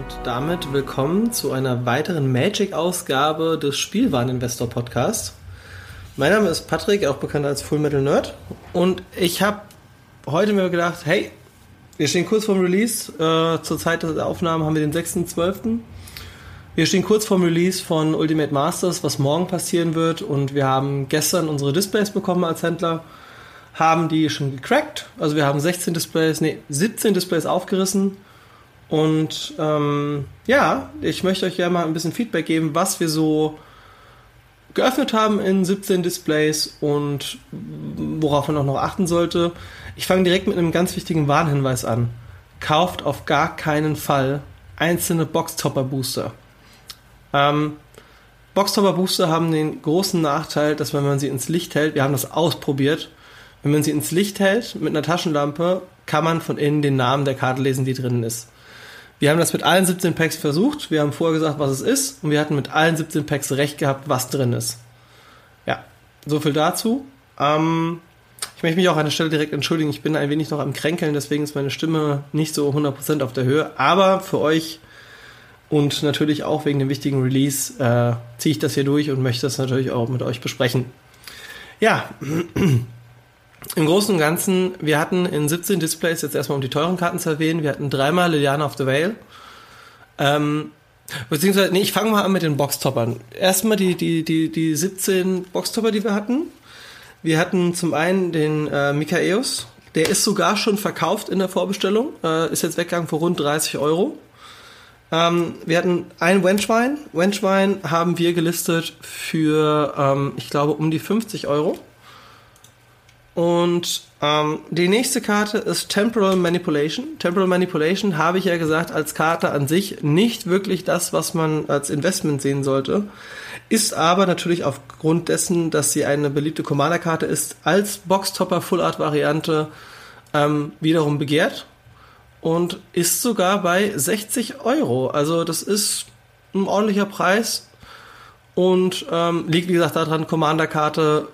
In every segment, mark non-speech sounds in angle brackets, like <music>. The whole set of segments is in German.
und damit willkommen zu einer weiteren Magic-Ausgabe des Spielwareninvestor Podcast. Mein Name ist Patrick, auch bekannt als Full Metal Nerd. Und ich habe heute mir gedacht, hey, wir stehen kurz vorm Release. Äh, zur Zeit der Aufnahme haben wir den 6.12. Wir stehen kurz vorm Release von Ultimate Masters, was morgen passieren wird. Und wir haben gestern unsere Displays bekommen als Händler. Haben die schon gecrackt. Also wir haben 16 Displays, nee, 17 Displays aufgerissen und ähm, ja, ich möchte euch gerne mal ein bisschen Feedback geben, was wir so geöffnet haben in 17 Displays und worauf man auch noch achten sollte. Ich fange direkt mit einem ganz wichtigen Warnhinweis an. Kauft auf gar keinen Fall einzelne Boxtopper Booster. Ähm, Boxtopper Booster haben den großen Nachteil, dass wenn man sie ins Licht hält, wir haben das ausprobiert, wenn man sie ins Licht hält mit einer Taschenlampe, kann man von innen den Namen der Karte lesen, die drinnen ist. Wir haben das mit allen 17 Packs versucht. Wir haben vorher gesagt, was es ist. Und wir hatten mit allen 17 Packs recht gehabt, was drin ist. Ja, so viel dazu. Ähm, ich möchte mich auch an der Stelle direkt entschuldigen. Ich bin ein wenig noch am Kränkeln, deswegen ist meine Stimme nicht so 100% auf der Höhe. Aber für euch und natürlich auch wegen dem wichtigen Release äh, ziehe ich das hier durch und möchte das natürlich auch mit euch besprechen. Ja, <clears throat> im Großen und Ganzen, wir hatten in 17 Displays, jetzt erstmal um die teuren Karten zu erwähnen, wir hatten dreimal Liliana of the Vale. Ähm, Beziehungsweise, nee, ich fange mal an mit den Boxtoppern. Erstmal die, die, die, die 17 Boxtopper, die wir hatten. Wir hatten zum einen den äh, Mikaeus. Der ist sogar schon verkauft in der Vorbestellung. Äh, ist jetzt weggegangen für rund 30 Euro. Ähm, wir hatten ein Wenchwein. Wenchwein haben wir gelistet für, ähm, ich glaube, um die 50 Euro. Und ähm, die nächste Karte ist Temporal Manipulation. Temporal Manipulation habe ich ja gesagt, als Karte an sich nicht wirklich das, was man als Investment sehen sollte. Ist aber natürlich aufgrund dessen, dass sie eine beliebte Commander-Karte ist, als Boxtopper Full Art Variante ähm, wiederum begehrt und ist sogar bei 60 Euro. Also das ist ein ordentlicher Preis und ähm, liegt wie gesagt daran, Commander-Karte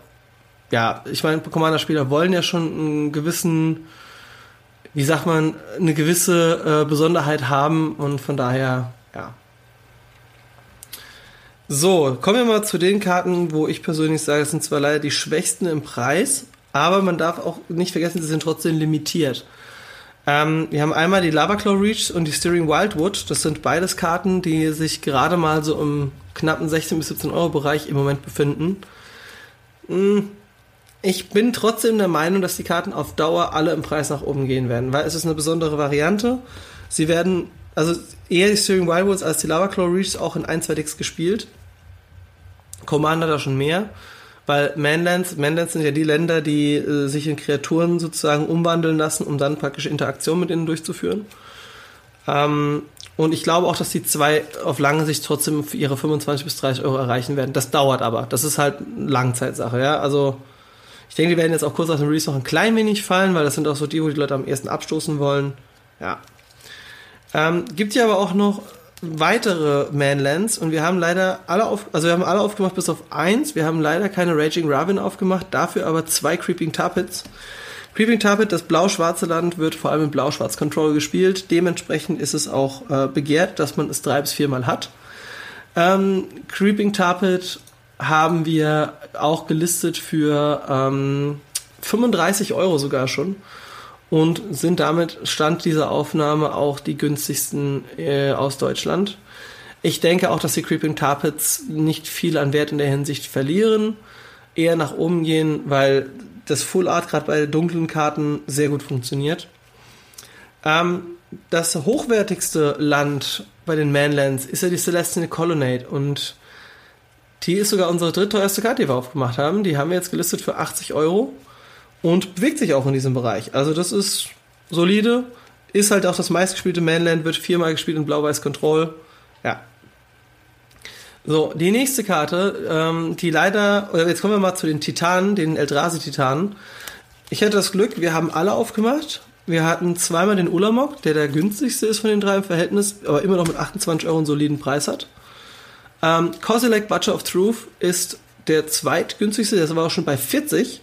ja, ich meine, Commander-Spieler wollen ja schon einen gewissen, wie sagt man, eine gewisse äh, Besonderheit haben und von daher, ja. So, kommen wir mal zu den Karten, wo ich persönlich sage, es sind zwar leider die schwächsten im Preis, aber man darf auch nicht vergessen, sie sind trotzdem limitiert. Ähm, wir haben einmal die Lava Claw Reach und die Steering Wildwood. Das sind beides Karten, die sich gerade mal so im knappen 16 bis 17 Euro Bereich im Moment befinden. Hm, ich bin trotzdem der Meinung, dass die Karten auf Dauer alle im Preis nach oben gehen werden, weil es ist eine besondere Variante. Sie werden, also eher die Steering Wildwoods als die Lava Claw Reefs auch in 1, 2 Decks gespielt. Commander da schon mehr, weil Manlands, Manlands sind ja die Länder, die äh, sich in Kreaturen sozusagen umwandeln lassen, um dann praktisch Interaktion mit ihnen durchzuführen. Ähm, und ich glaube auch, dass die zwei auf lange Sicht trotzdem ihre 25 bis 30 Euro erreichen werden. Das dauert aber. Das ist halt Langzeitsache, ja. Also ich denke, die werden jetzt auch kurz nach dem Release noch ein klein wenig fallen, weil das sind auch so die, wo die Leute am ersten abstoßen wollen. Ja. Ähm, gibt ja aber auch noch weitere Manlands und wir haben leider alle auf, also wir haben alle aufgemacht bis auf eins. Wir haben leider keine Raging Ravin aufgemacht, dafür aber zwei Creeping Tarpits. Creeping Tarpit, das blau-schwarze Land, wird vor allem in blau-schwarz Control gespielt. Dementsprechend ist es auch äh, begehrt, dass man es drei bis viermal hat. Ähm, Creeping Tarpit haben wir auch gelistet für ähm, 35 Euro sogar schon und sind damit Stand dieser Aufnahme auch die günstigsten äh, aus Deutschland. Ich denke auch, dass die Creeping Tarpets nicht viel an Wert in der Hinsicht verlieren, eher nach oben gehen, weil das Full Art gerade bei dunklen Karten sehr gut funktioniert. Ähm, das hochwertigste Land bei den Manlands ist ja die Celestial Colonnade und die ist sogar unsere drittteuerste Karte, die wir aufgemacht haben. Die haben wir jetzt gelistet für 80 Euro und bewegt sich auch in diesem Bereich. Also das ist solide, ist halt auch das meistgespielte Manland, wird viermal gespielt in Blau-Weiß Control. Ja. So, die nächste Karte, ähm, die leider, oder jetzt kommen wir mal zu den Titanen, den Eldrazi-Titanen. Ich hatte das Glück, wir haben alle aufgemacht. Wir hatten zweimal den Ulamog, der der günstigste ist von den drei im Verhältnis, aber immer noch mit 28 Euro einen soliden Preis hat. Ähm, Kozilek Butcher of Truth ist der zweitgünstigste, der aber auch schon bei 40.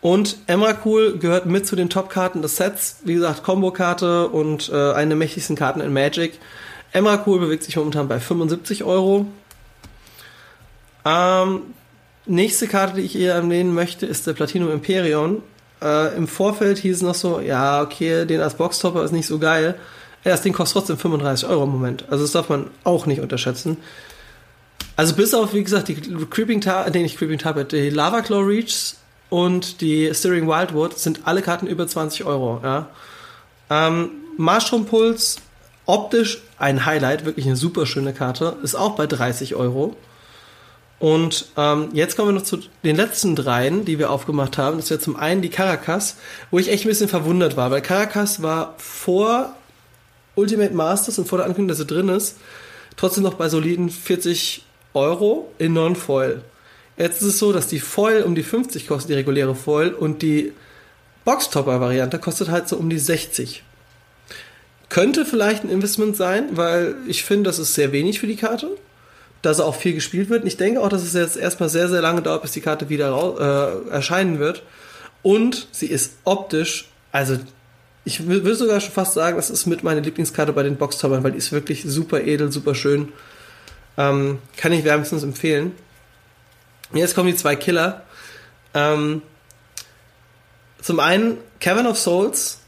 Und Emrakul gehört mit zu den Top-Karten des Sets. Wie gesagt, Combo-Karte und äh, eine der mächtigsten Karten in Magic. Emrakul bewegt sich momentan bei 75 Euro. Ähm, nächste Karte, die ich hier erwähnen möchte, ist der Platinum Imperion. Äh, Im Vorfeld hieß es noch so, ja, okay, den als Boxtopper ist nicht so geil. Ja, das Ding kostet trotzdem 35 Euro im Moment. Also das darf man auch nicht unterschätzen. Also bis auf, wie gesagt, die Creeping Tar, nee, nicht Creeping Tar, die Lava Claw Reach und die Steering Wildwood sind alle Karten über 20 Euro. Ja. Ähm, Marstrom Puls, optisch ein Highlight, wirklich eine super schöne Karte, ist auch bei 30 Euro. Und ähm, jetzt kommen wir noch zu den letzten dreien, die wir aufgemacht haben. Das wäre zum einen die Caracas, wo ich echt ein bisschen verwundert war, weil Caracas war vor Ultimate Masters und vor der Ankündigung, dass er drin ist, trotzdem noch bei soliden 40 Euro in Non-Foil. Jetzt ist es so, dass die Foil um die 50 kostet, die reguläre Foil, und die Boxtopper-Variante kostet halt so um die 60. Könnte vielleicht ein Investment sein, weil ich finde, das ist sehr wenig für die Karte, dass auch viel gespielt wird. Und ich denke auch, dass es jetzt erstmal sehr, sehr lange dauert, bis die Karte wieder äh, erscheinen wird. Und sie ist optisch, also ich würde sogar schon fast sagen, das ist mit meiner Lieblingskarte bei den Boxtoppern, weil die ist wirklich super edel, super schön. Ähm, kann ich wärmstens empfehlen. Jetzt kommen die zwei Killer. Ähm, zum einen Cavern of Souls,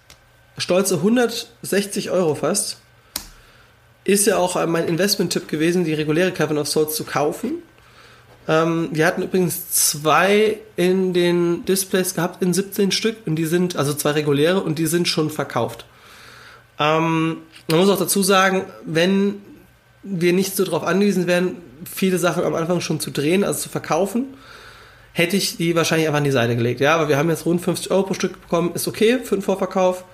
stolze 160 Euro fast. ist ja auch mein Investment-Tipp gewesen, die reguläre Cavern of Souls zu kaufen. Ähm, wir hatten übrigens zwei in den Displays gehabt, in 17 Stück, und die sind, also zwei reguläre, und die sind schon verkauft. Ähm, man muss auch dazu sagen, wenn wir nicht so darauf angewiesen wären, viele Sachen am Anfang schon zu drehen, also zu verkaufen, hätte ich die wahrscheinlich einfach an die Seite gelegt. Ja, aber wir haben jetzt rund 50 Euro pro Stück bekommen, ist okay für den Vorverkauf.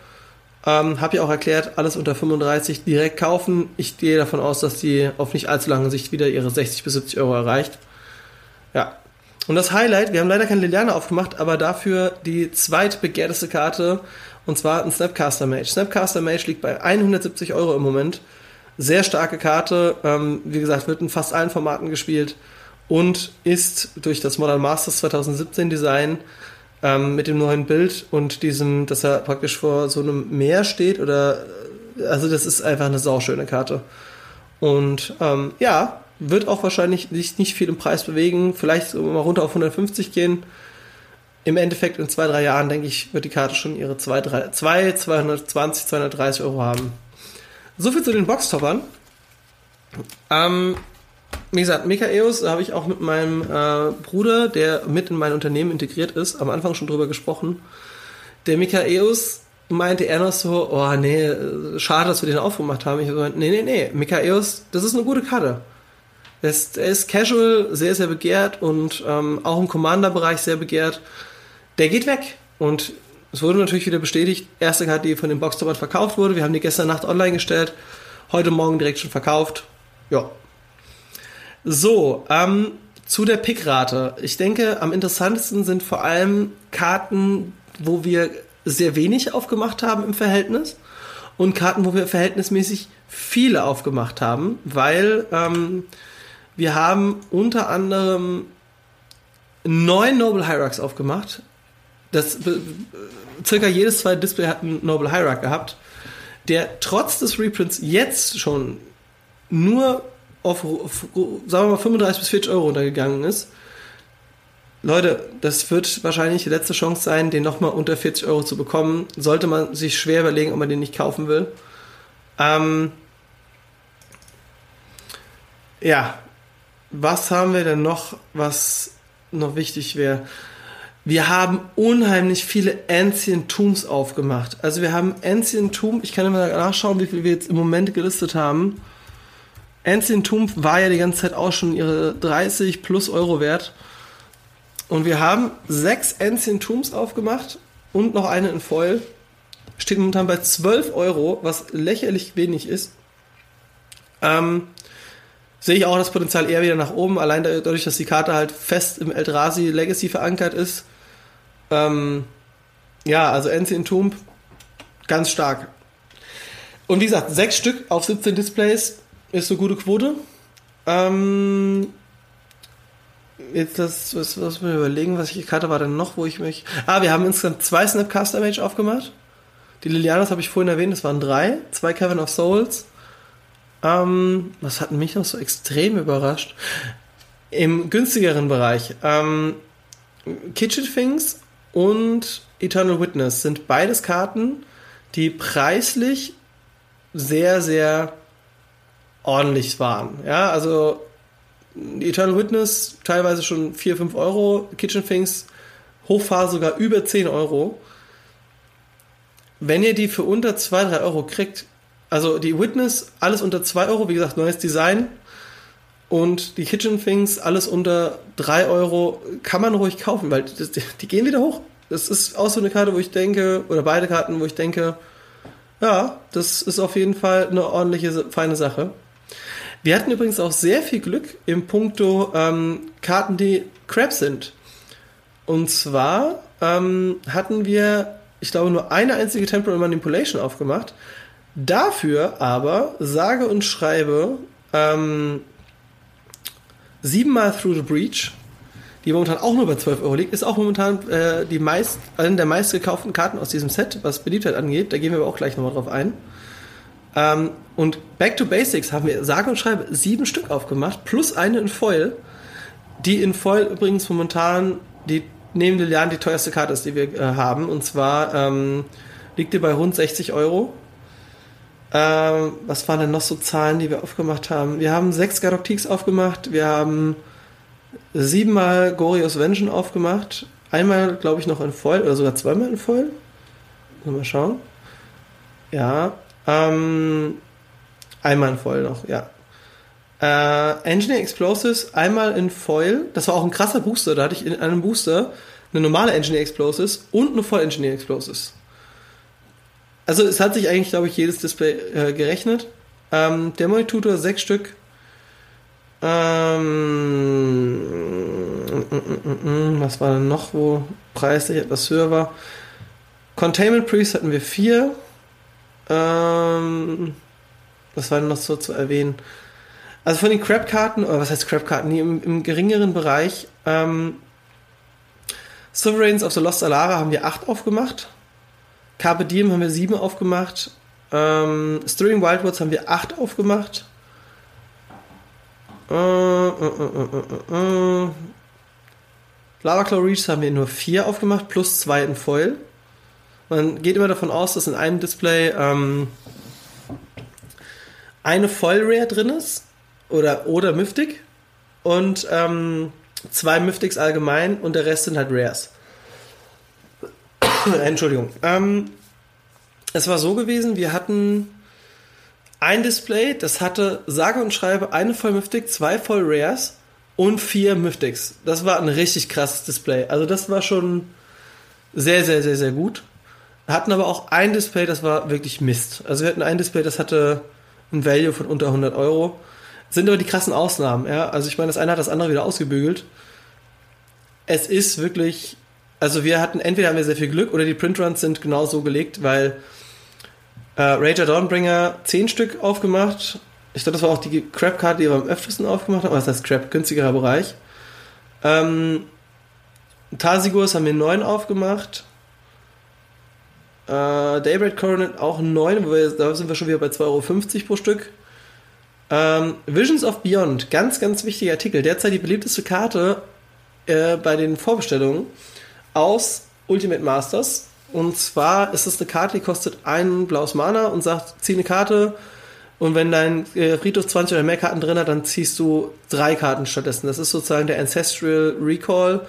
Ähm, Habe ja auch erklärt, alles unter 35 direkt kaufen. Ich gehe davon aus, dass die auf nicht allzu lange Sicht wieder ihre 60 bis 70 Euro erreicht. Ja. Und das Highlight, wir haben leider keine Liliane aufgemacht, aber dafür die zweitbegehrteste Karte, und zwar ein Snapcaster Mage. Snapcaster Mage liegt bei 170 Euro im Moment. Sehr starke Karte, ähm, wie gesagt, wird in fast allen Formaten gespielt und ist durch das Modern Masters 2017 Design ähm, mit dem neuen Bild und diesem, dass er praktisch vor so einem Meer steht oder also das ist einfach eine sauschöne Karte. Und ähm, ja, wird auch wahrscheinlich sich nicht viel im Preis bewegen, vielleicht mal runter auf 150 gehen. Im Endeffekt in zwei, drei Jahren, denke ich, wird die Karte schon ihre 2, 3, 2 220, 230 Euro haben. So viel zu den Boxtoppern. Ähm, wie gesagt, Mikaeus habe ich auch mit meinem äh, Bruder, der mit in mein Unternehmen integriert ist, am Anfang schon drüber gesprochen. Der Mikaeus meinte er noch so, oh nee, schade, dass wir den aufgemacht haben. Ich habe gesagt, nee, nee, nee, Mikaeus, das ist eine gute Karte. Er ist, er ist casual, sehr, sehr begehrt und ähm, auch im Commander-Bereich sehr begehrt. Der geht weg und es wurde natürlich wieder bestätigt, erste Karte, die von dem Boxtoppern verkauft wurde. Wir haben die gestern Nacht online gestellt, heute Morgen direkt schon verkauft. Ja, so, ähm, zu der Pickrate. Ich denke, am interessantesten sind vor allem Karten, wo wir sehr wenig aufgemacht haben im Verhältnis und Karten, wo wir verhältnismäßig viele aufgemacht haben, weil ähm, wir haben unter anderem neun Noble Hierarchs aufgemacht. Das äh, circa jedes zweite Display hat einen Noble Hierarch gehabt, der trotz des Reprints jetzt schon nur auf, auf, sagen wir mal, 35 bis 40 Euro runtergegangen ist. Leute, das wird wahrscheinlich die letzte Chance sein, den nochmal unter 40 Euro zu bekommen. Sollte man sich schwer überlegen, ob man den nicht kaufen will. Ähm ja, was haben wir denn noch, was noch wichtig wäre? Wir haben unheimlich viele Ancient Tombs aufgemacht. Also wir haben Ancient Tomb, ich kann immer nachschauen, wie viel wir jetzt im Moment gelistet haben. Ancient Tomb war ja die ganze Zeit auch schon ihre 30 plus Euro wert. Und wir haben sechs Ancient Tombs aufgemacht und noch eine in Foil. Steht momentan bei 12 Euro, was lächerlich wenig ist. Ähm, sehe ich auch das Potenzial eher wieder nach oben, allein dadurch, dass die Karte halt fest im Eldrazi Legacy verankert ist. Ähm, ja, also Ancient Tomb, ganz stark. Und wie gesagt, sechs Stück auf 17 Displays, ist eine gute Quote. Ähm, jetzt das, was, was mir überlegen, was ich Karte war denn noch, wo ich mich. Ah, wir haben insgesamt zwei Snapcaster Mage aufgemacht. Die Lilianas habe ich vorhin erwähnt, das waren drei. Zwei Cavern of Souls. Ähm, was hat mich noch so extrem überrascht? Im günstigeren Bereich. Ähm, Kitchen Things und Eternal Witness sind beides Karten, die preislich sehr, sehr ordentlich waren. Ja, also Eternal Witness teilweise schon 4, 5 Euro, Kitchen Things Hochphase sogar über 10 Euro. Wenn ihr die für unter 2, 3 Euro kriegt, also die Witness alles unter 2 Euro, wie gesagt, neues Design und die Kitchen Things alles unter 3 Euro, kann man ruhig kaufen, weil das, die gehen wieder hoch. Das ist auch so eine Karte, wo ich denke, oder beide Karten, wo ich denke, ja, das ist auf jeden Fall eine ordentliche, feine Sache. Wir hatten übrigens auch sehr viel Glück im Punkto ähm, Karten, die Crap sind. Und zwar ähm, hatten wir, ich glaube, nur eine einzige Temporal Manipulation aufgemacht. Dafür aber, sage und schreibe, ähm, siebenmal Through the Breach, die momentan auch nur bei 12 Euro liegt, ist auch momentan äh, die meist, eine der meistgekauften Karten aus diesem Set, was Beliebtheit angeht. Da gehen wir aber auch gleich nochmal drauf ein. Ähm, und Back to Basics haben wir sage und schreibe sieben Stück aufgemacht, plus eine in Foil, die in Foil übrigens momentan die neben Lilian die teuerste Karte ist, die wir äh, haben. Und zwar ähm, liegt die bei rund 60 Euro. Ähm, was waren denn noch so Zahlen, die wir aufgemacht haben? Wir haben sechs Garoctiques aufgemacht, wir haben siebenmal Gorios Vengeance aufgemacht, einmal, glaube ich, noch in Foil oder sogar zweimal in Foil. Mal schauen. Ja, ähm, einmal in Foil noch, ja. Äh, Engineer Explosives einmal in Foil. Das war auch ein krasser Booster. Da hatte ich in einem Booster eine normale Engineer Explosives und eine Voll Engineer Explosives. Also es hat sich eigentlich, glaube ich, jedes Display äh, gerechnet. Ähm, der Tutor sechs Stück. Ähm, was war denn noch, wo preislich etwas höher war? Containment Priest hatten wir vier. Ähm, was war denn noch so zu erwähnen? Also von den Crab-Karten, oder was heißt Crab-Karten, die im, im, geringeren Bereich, ähm, Sovereigns of the Lost Alara haben wir acht aufgemacht. Carpe Diem haben wir sieben aufgemacht. Ähm, Stirring Wildwoods haben wir acht aufgemacht. Äh, äh, äh, äh, äh. Lava Claw Reach haben wir nur vier aufgemacht, plus zwei in Foil. Man geht immer davon aus, dass in einem Display ähm, eine Foil Rare drin ist oder, oder Mythic und ähm, zwei Mythics allgemein und der Rest sind halt Rares. <coughs> Entschuldigung. Ähm, es war so gewesen, wir hatten ein Display, das hatte sage und schreibe eine voll Mythic, zwei voll Rares und vier Mythics. Das war ein richtig krasses Display. Also das war schon sehr, sehr, sehr, sehr gut. Hatten aber auch ein Display, das war wirklich Mist. Also wir hatten ein Display, das hatte ein Value von unter 100 Euro. Sind aber die krassen Ausnahmen, ja. Also ich meine, das eine hat das andere wieder ausgebügelt. Es ist wirklich, also wir hatten, entweder haben wir sehr viel Glück oder die Printruns sind genau so gelegt, weil äh, Rager Dawnbringer 10 Stück aufgemacht. Ich glaube, das war auch die Crab-Card, die wir am öftesten aufgemacht haben. Was heißt Crab? Günstigerer Bereich. Ähm, Tarsigurs haben wir 9 aufgemacht. Äh, Daybreak Coronet auch 9, wir, da sind wir schon wieder bei 2,50 Euro pro Stück. Ähm, Visions of Beyond, ganz, ganz wichtiger Artikel. Derzeit die beliebteste Karte äh, bei den Vorbestellungen aus Ultimate Masters. Und zwar ist es eine Karte, die kostet ein blaues Mana und sagt, zieh eine Karte und wenn dein äh, Friedhof 20 oder mehr Karten drin hat, dann ziehst du drei Karten stattdessen. Das ist sozusagen der Ancestral Recall.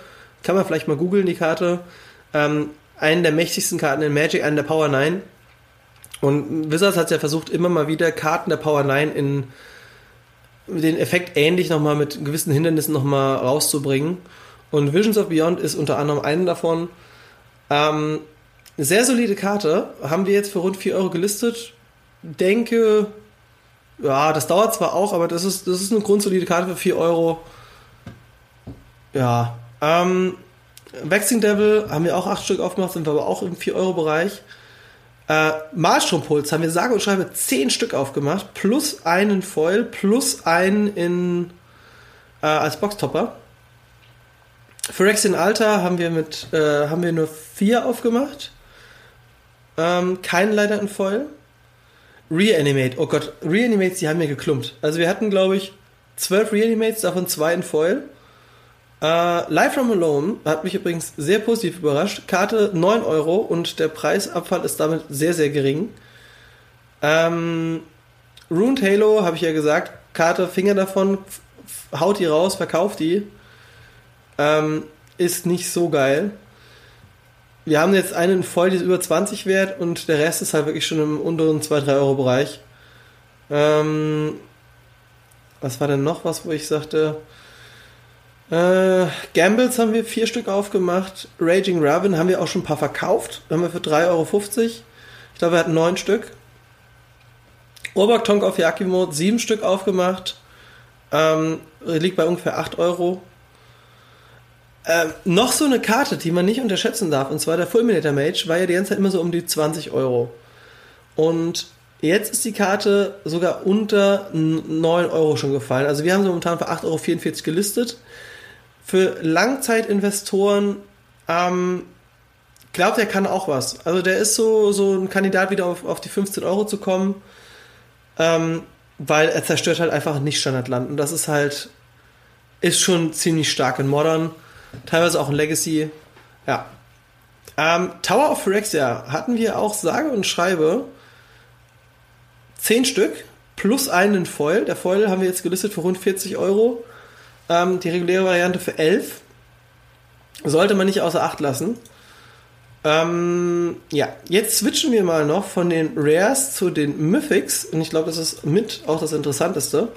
Kann man vielleicht mal googeln, die Karte. Ähm, einen der mächtigsten Karten in Magic, einen der Power 9. Und Wizards hat ja versucht, immer mal wieder Karten der Power 9 in den Effekt ähnlich nochmal mit gewissen Hindernissen nochmal rauszubringen. Und Visions of Beyond ist unter anderem einen davon. Ähm, sehr solide Karte. Haben wir jetzt für rund 4 Euro gelistet. Denke, ja, das dauert zwar auch, aber das ist, das ist eine grundsolide Karte für 4 Euro. Ja. Ähm, Waxing Devil haben wir auch 8 Stück aufgemacht, sind wir aber auch im 4-Euro-Bereich. Äh, Malstrompuls haben wir sage und schreibe 10 Stück aufgemacht, plus einen Foil, plus einen in, äh, als Boxtopper. Phyrexian Alter haben wir mit, äh, haben wir nur 4 aufgemacht. Ähm, keinen leider in Foil. Reanimate, oh Gott, Reanimates, die haben mir geklumpt. Also wir hatten, glaube ich, 12 Reanimates, davon 2 in Foil. Uh, Live from Alone hat mich übrigens sehr positiv überrascht. Karte 9 Euro und der Preisabfall ist damit sehr, sehr gering. Ähm, Ruined Halo, habe ich ja gesagt, Karte, Finger davon, haut die raus, verkauft die. Ähm, ist nicht so geil. Wir haben jetzt einen voll, die ist über 20 wert und der Rest ist halt wirklich schon im unteren 2-3 Euro Bereich. Ähm, was war denn noch was, wo ich sagte, äh, Gambles haben wir vier Stück aufgemacht. Raging Raven haben wir auch schon ein paar verkauft. Haben wir für 3,50 Euro. Ich glaube, wir hatten neun Stück. Urbak Tonk auf Yakimo sieben Stück aufgemacht. Ähm, liegt bei ungefähr 8 Euro. Ähm, noch so eine Karte, die man nicht unterschätzen darf, und zwar der Fulminator Mage, war ja die ganze Zeit immer so um die 20 Euro. Und jetzt ist die Karte sogar unter 9 Euro schon gefallen. Also wir haben sie momentan für 8,44 Euro gelistet für Langzeitinvestoren ähm, glaubt, er kann auch was. Also der ist so, so ein Kandidat, wieder auf, auf die 15 Euro zu kommen, ähm, weil er zerstört halt einfach nicht Standardland. Und das ist halt, ist schon ziemlich stark in Modern, teilweise auch in Legacy. Ja. Ähm, Tower of Phyrexia hatten wir auch sage und schreibe 10 Stück plus einen Foil. Der Foil haben wir jetzt gelistet für rund 40 Euro. Ähm, die reguläre Variante für 11. Sollte man nicht außer Acht lassen. Ähm, ja, jetzt switchen wir mal noch von den Rares zu den Mythics. Und ich glaube, das ist mit auch das Interessanteste.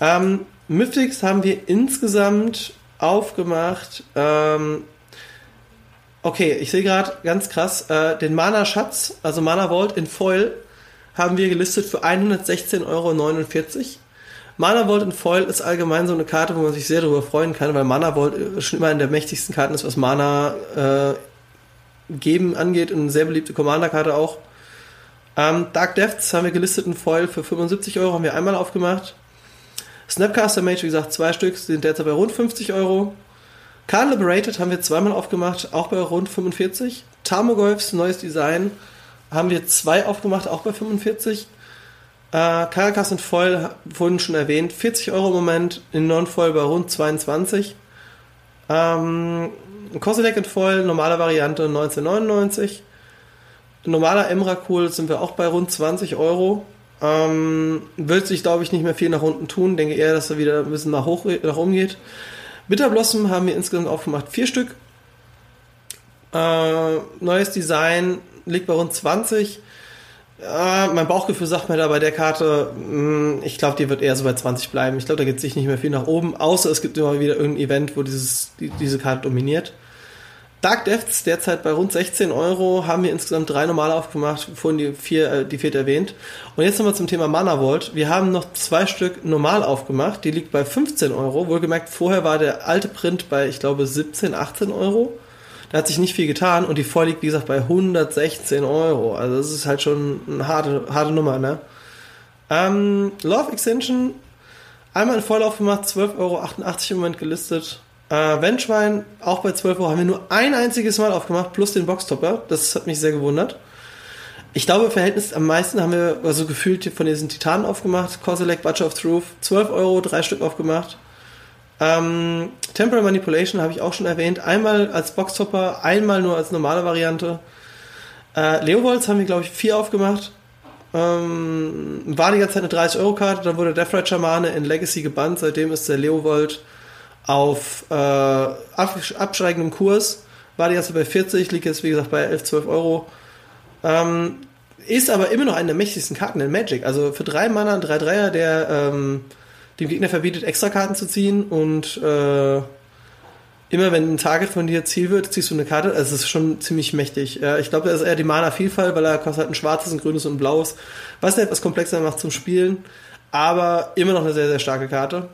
Ähm, Mythics haben wir insgesamt aufgemacht. Ähm, okay, ich sehe gerade ganz krass, äh, den Mana-Schatz, also Mana Vault in Foil, haben wir gelistet für 116,49 Euro. Mana Vault in Foil ist allgemein so eine Karte, wo man sich sehr darüber freuen kann, weil Mana Vault schon immer in der mächtigsten Karten ist, was Mana äh, geben angeht und eine sehr beliebte Commander-Karte auch. Ähm, Dark Depths haben wir gelistet in Foil für 75 Euro, haben wir einmal aufgemacht. Snapcaster Mage, wie gesagt, zwei Stück, sind derzeit bei rund 50 Euro. Khan Liberated haben wir zweimal aufgemacht, auch bei rund 45. Tarmogoyfs neues Design haben wir zwei aufgemacht, auch bei 45. Äh, Caracas in Foil, vorhin schon erwähnt, 40 Euro im Moment, in Non-Foil bei rund 22. Ähm, Kozilek in Foil, normale Variante 1999. Normaler Emrakul sind wir auch bei rund 20 Euro. Ähm, wird sich, glaube ich, nicht mehr viel nach unten tun. Denke eher, dass er wieder ein bisschen nach, hoch, nach oben geht. Bitterblossom haben wir insgesamt aufgemacht. Vier Stück. Äh, neues Design liegt bei rund 20. Äh, mein Bauchgefühl sagt mir da bei der Karte, mh, hm, ich glaube, die wird eher so bei 20 bleiben. Ich glaube, da geht sich nicht mehr viel nach oben, außer es gibt immer wieder irgendein Event, wo dieses, die, diese Karte dominiert. Dark Depths derzeit bei rund 16 Euro, haben wir insgesamt drei normale aufgemacht, vorhin die vier, äh, die vierte erwähnt. Und jetzt nochmal zum Thema Mana Vault. Wir haben noch zwei Stück normal aufgemacht, die liegt bei 15 Euro. Wohlgemerkt, vorher war der alte Print bei, ich glaube, 17, 18 Euro. Da hat sich nicht viel getan und die Voll liegt, wie gesagt, bei 116 Euro. Also das ist halt schon eine harte, harte Nummer, ne? Ähm, Love Extension, einmal in Vorlauf gemacht, 12,88 Euro im Moment gelistet. Äh, Wendschwein, auch bei 12 Euro, haben wir nur ein einziges Mal aufgemacht, plus den Boxtopper. Das hat mich sehr gewundert. Ich glaube, im Verhältnis am meisten haben wir also gefühlt von diesen Titanen aufgemacht. Kozilek, Butcher of Truth, 12 Euro, drei Stück aufgemacht. Ähm, Temporal Manipulation habe ich auch schon erwähnt. Einmal als Boxtopper, einmal nur als normale Variante. Äh, Leovolds haben wir, glaube ich, vier aufgemacht. Ähm, war die ganze Zeit eine 30-Euro-Karte, dann wurde Death Ride Schamane in Legacy gebannt. Seitdem ist der Leovold auf äh, absteigendem Kurs. War die erste bei 40, liegt jetzt wie gesagt bei 11, 12 Euro. Ähm, ist aber immer noch eine der mächtigsten Karten in Magic. Also für drei Mana, drei Dreier, der ähm, dem Gegner verbietet, extra Karten zu ziehen und äh, immer wenn ein Target von dir Ziel wird, ziehst du eine Karte. Also es ist schon ziemlich mächtig. Ja, ich glaube, er ist eher die Mana-Vielfalt, weil er kostet halt ein schwarzes, ein grünes und ein blaues, was er etwas komplexer macht zum Spielen. Aber immer noch eine sehr, sehr starke Karte.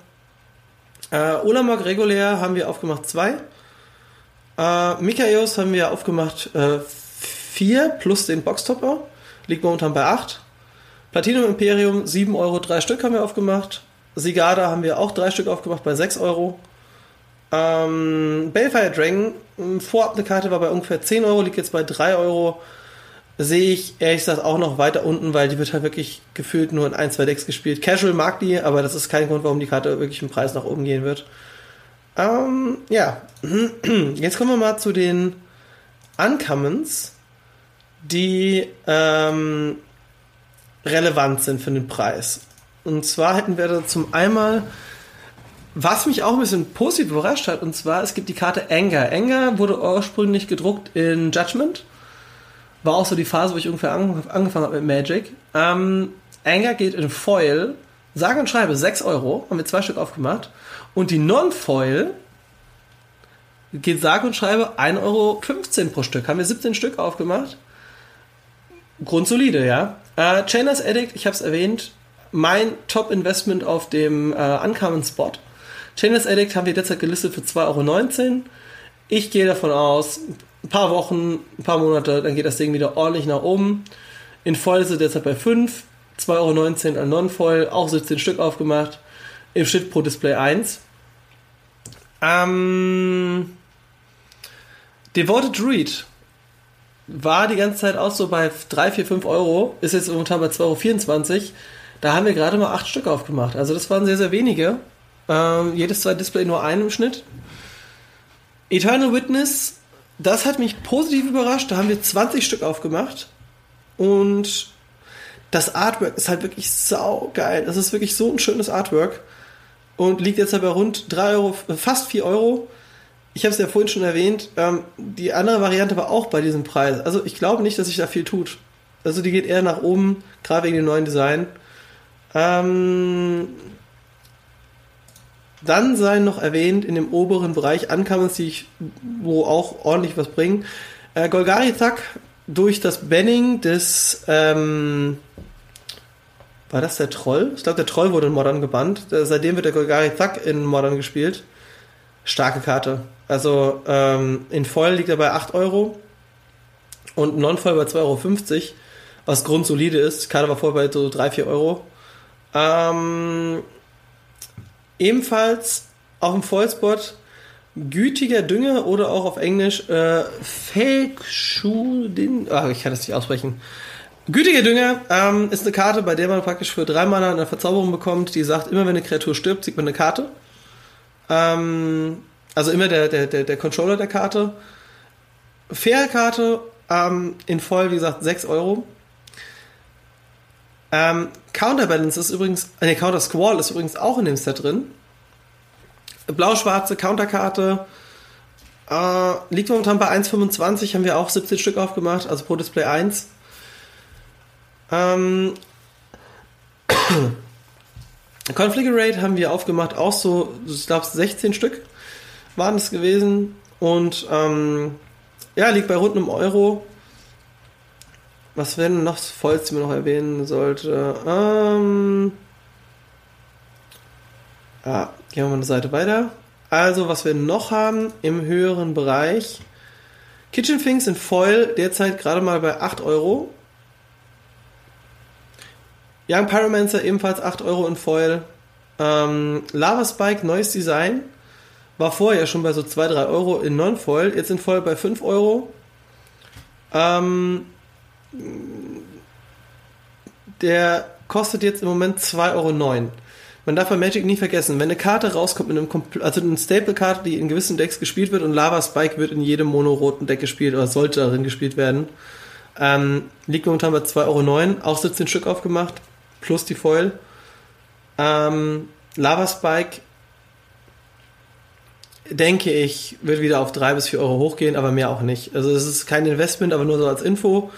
Äh, Olamog regulär haben wir aufgemacht zwei. Äh, Mikaios haben wir aufgemacht äh, vier plus den Boxtopper. Liegt momentan bei acht. Platinum Imperium 7 Euro, drei Stück haben wir aufgemacht. Sigada haben wir auch drei Stück aufgemacht bei 6 Euro. Ähm, Balefire Dragon, vorab eine Karte war bei ungefähr 10 Euro, liegt jetzt bei 3 Euro sehe ich ehrlich gesagt auch noch weiter unten, weil die wird halt wirklich gefühlt nur in ein, zwei Decks gespielt. Casual mag die, aber das ist kein Grund, warum die Karte wirklich im Preis nach oben gehen wird. Ähm, ja, <clears throat> jetzt kommen wir mal zu den Uncommons, die ähm, relevant sind für den Preis. Und zwar hätten wir da zum einmal, was mich auch ein bisschen positiv überrascht hat, und zwar es gibt die Karte Anger. Anger wurde ursprünglich gedruckt in Judgment war auch so die Phase, wo ich ungefähr angefangen habe mit Magic. Ähm, Anger geht in Foil, sage und schreibe 6 Euro, haben wir zwei Stück aufgemacht. Und die Non-Foil geht sage und schreibe 1,15 Euro pro Stück. Haben wir 17 Stück aufgemacht. Grundsolide, ja. Äh, Chainers Addict, ich habe es erwähnt, mein Top-Investment auf dem äh, Uncommon Spot. Chainers Addict haben wir derzeit gelistet für 2,19 Euro. Ich gehe davon aus, ein paar Wochen, ein paar Monate, dann geht das Ding wieder ordentlich nach oben. In Foil sind derzeit bei 5, 2,19 Euro an Non-Foil, auch 17 Stück aufgemacht. Im Schnitt pro Display 1. Ähm, Devoted Druid war die ganze Zeit auch so bei 3, 4, 5 Euro, ist jetzt momentan bei 2,24 Euro. Da haben wir gerade mal 8 Stück aufgemacht. Also das waren sehr, sehr wenige. Ähm, jedes zweite Display nur ein im Schnitt. Eternal Witness das hat mich positiv überrascht. Da haben wir 20 Stück aufgemacht. Und das Artwork ist halt wirklich sau geil. Das ist wirklich so ein schönes Artwork und liegt jetzt aber rund 3 Euro, fast 4 Euro. Ich habe es ja vorhin schon erwähnt, ähm, die andere Variante war auch bei diesem Preis. Also ich glaube nicht, dass sich da viel tut. Also die geht eher nach oben, gerade wegen dem neuen Design. Ähm, dann seien noch erwähnt in dem oberen Bereich Uncommons, die ich, wo auch ordentlich was bringen. Äh, Golgari Thak durch das Banning des ähm, war das der Troll? Ich glaube, der Troll wurde in Modern gebannt. Äh, seitdem wird der Golgari Thug in Modern gespielt. Starke Karte. Also ähm, in Foil liegt er bei 8 Euro und Non-Foil bei 2,50 Euro, was grundsolide ist. Die Karte war vorher bei so 3, 4 Euro. Ähm, ebenfalls auf dem Foilspot gütiger Dünger oder auch auf Englisch äh, Fake Shudin. Ach, ich kann das nicht aussprechen. Gütiger Dünger ähm, ist eine Karte, bei der man praktisch für drei Mana eine Verzauberung bekommt, die sagt, immer wenn eine Kreatur stirbt, zieht man eine Karte. Ähm, also immer der, der, der, der Controller der Karte. Faire Karte, ähm, in voll, wie gesagt, 6 Euro. Ähm, Counterbalance ist übrigens, äh, Counter Squall ist übrigens auch in dem Set drin. Blau-schwarze Counterkarte. Äh, liegt momentan bei 1,25, haben wir auch 17 Stück aufgemacht, also pro Display 1. Ähm, <coughs> Configurate haben wir aufgemacht, auch so, ich glaube 16 Stück waren es gewesen. Und ähm, ja, liegt bei rund einem Euro. Was wäre denn noch das Vollste, man noch erwähnen sollte? Ähm, ja, gehen wir mal eine Seite weiter. Also, was wir noch haben im höheren Bereich. Kitchen Things in Foil derzeit gerade mal bei 8 Euro. Young Pyromancer ebenfalls 8 Euro in Foil. Ähm, Lava Spike, neues Design. War vorher schon bei so 2, 3 Euro in Non-Foil. Jetzt in Foil bei 5 Euro. Ähm, der kostet jetzt im Moment 2,09 Euro. Man darf bei Magic nie vergessen, wenn eine Karte rauskommt mit einem also eine Staple-Karte, die in gewissen Decks gespielt wird und Lava Spike wird in jedem monoroten Deck gespielt oder sollte darin gespielt werden, ähm, liegt momentan bei 2,09 Euro, auch 17 Stück aufgemacht, plus die Foil. Ähm, Lava Spike, denke ich, wird wieder auf 3 bis 4 Euro hochgehen, aber mehr auch nicht. Also es ist kein Investment, aber nur so als Info.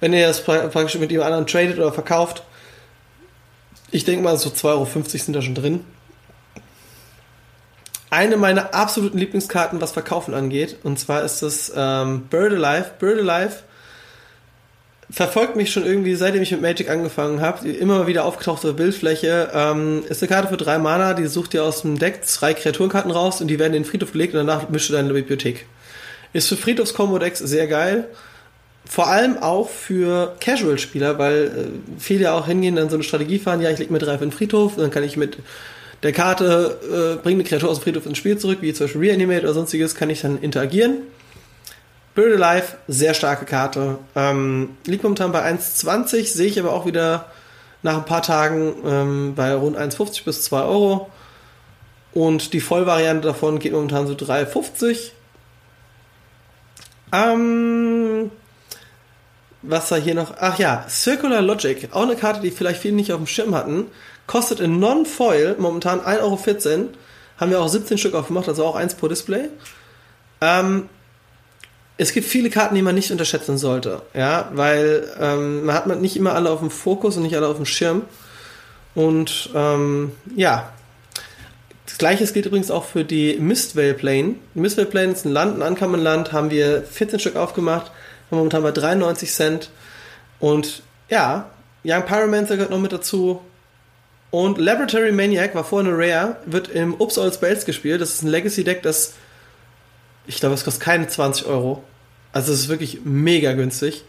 Wenn ihr das praktisch mit jemand anderen tradet oder verkauft, ich denke mal, so 2,50 Euro sind da schon drin. Eine meiner absoluten Lieblingskarten, was Verkaufen angeht, und zwar ist das ähm, Bird Alive. Bird Alive verfolgt mich schon irgendwie, seitdem ich mit Magic angefangen habe. Immer wieder aufgetauchte Bildfläche. Ähm, ist eine Karte für drei Mana, die sucht dir aus dem Deck drei Kreaturenkarten raus und die werden in den Friedhof gelegt und danach mischst du deine Bibliothek. Ist für Friedhofs-Combo-Decks sehr geil. Vor allem auch für Casual-Spieler, weil äh, viele ja auch hingehen, dann so eine Strategie fahren, ja, ich lege mir drei für den Friedhof, dann kann ich mit der Karte, äh, bringe eine Kreatur aus dem Friedhof ins Spiel zurück, wie zum Beispiel Reanimate oder sonstiges, kann ich dann interagieren. Bird Alive, sehr starke Karte. Ähm, liegt momentan bei 1,20, sehe ich aber auch wieder nach ein paar Tagen ähm, bei rund 1,50 bis 2 Euro. Und die Vollvariante davon geht momentan so 3,50. Ähm, was war hier noch? Ach ja, Circular Logic, auch eine Karte, die vielleicht viele nicht auf dem Schirm hatten. Kostet in Non-Foil momentan 1,14 Euro. Haben wir auch 17 Stück aufgemacht, also auch eins pro Display. Ähm, es gibt viele Karten, die man nicht unterschätzen sollte, ja, weil ähm, man hat nicht immer alle auf dem Fokus und nicht alle auf dem Schirm. Und ähm, ja, das gleiche gilt übrigens auch für die Mistvale Plane. Mistvale Plane ist ein Land, ein Ankommenland, haben wir 14 Stück aufgemacht, momentan bei 93 Cent. Und ja, Young Pyromancer gehört noch mit dazu. Und Laboratory Maniac war vorher eine Rare, wird im Ups All Spells gespielt. Das ist ein Legacy-Deck, das ich glaube, es kostet keine 20 Euro. Also es ist wirklich mega günstig.